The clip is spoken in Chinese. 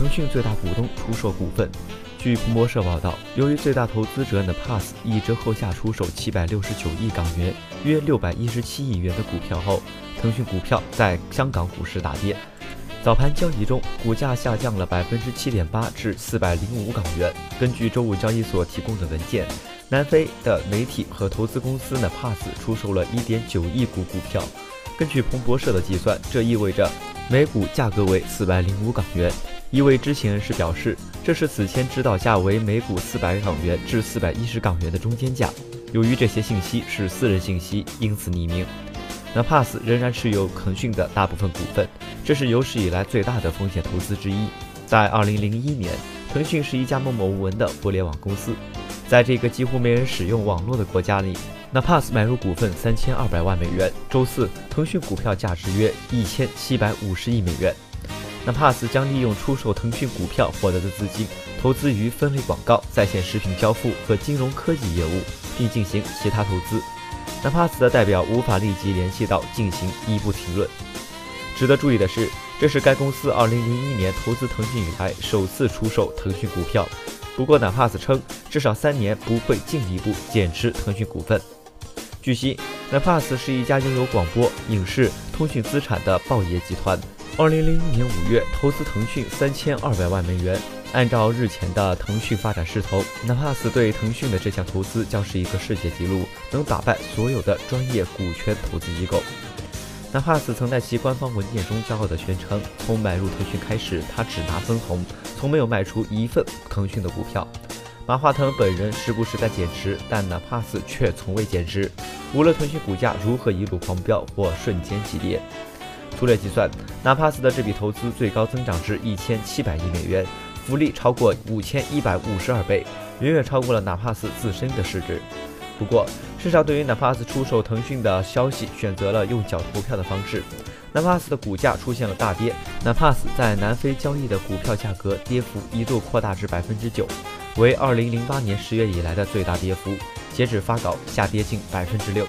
腾讯最大股东出售股份。据彭博社报道，由于最大投资者 Napas 一折后价出售七百六十九亿港元（约六百一十七亿元）的股票后，腾讯股票在香港股市大跌。早盘交易中，股价下降了百分之七点八至四百零五港元。根据周五交易所提供的文件，南非的媒体和投资公司 Napas 出售了一点九亿股股票。根据彭博社的计算，这意味着每股价格为四百零五港元。一位知情人士表示，这是此前指导价为每股四百港元至四百一十港元的中间价。由于这些信息是私人信息，因此匿名。那 Pass 仍然持有腾讯的大部分股份，这是有史以来最大的风险投资之一。在2001年，腾讯是一家默默无闻的互联网公司，在这个几乎没人使用网络的国家里，那 Pass 买入股份三千二百万美元。周四，腾讯股票价值约一千七百五十亿美元。那 Pass 将利用出售腾讯股票获得的资金，投资于分类广告、在线食品交付和金融科技业务，并进行其他投资。那 Pass 的代表无法立即联系到进行一步评论。值得注意的是，这是该公司2001年投资腾讯以来首次出售腾讯股票。不过，，Napas 称至少三年不会进一步减持腾讯股份。据悉，，Napas 是一家拥有广播、影视、通讯资产的报业集团。二零零一年五月，投资腾讯三千二百万美元。按照日前的腾讯发展势头，Napas 对腾讯的这项投资将是一个世界纪录，能打败所有的专业股权投资机构。Napas 曾在其官方文件中骄傲地宣称，从买入腾讯开始，他只拿分红，从没有卖出一份腾讯的股票。马化腾本人时不时在减持，但 Napas 却从未减持。无论腾讯股价如何一路狂飙或瞬间急跌。粗略计算，纳帕斯的这笔投资最高增长至一千七百亿美元，福利超过五千一百五十二倍，远远超过了纳帕斯自身的市值。不过，市场对于纳帕斯出售腾讯的消息选择了用脚投票的方式，纳帕斯的股价出现了大跌。纳帕斯在南非交易的股票价格跌幅一度扩大至百分之九，为二零零八年十月以来的最大跌幅。截止发稿，下跌近百分之六。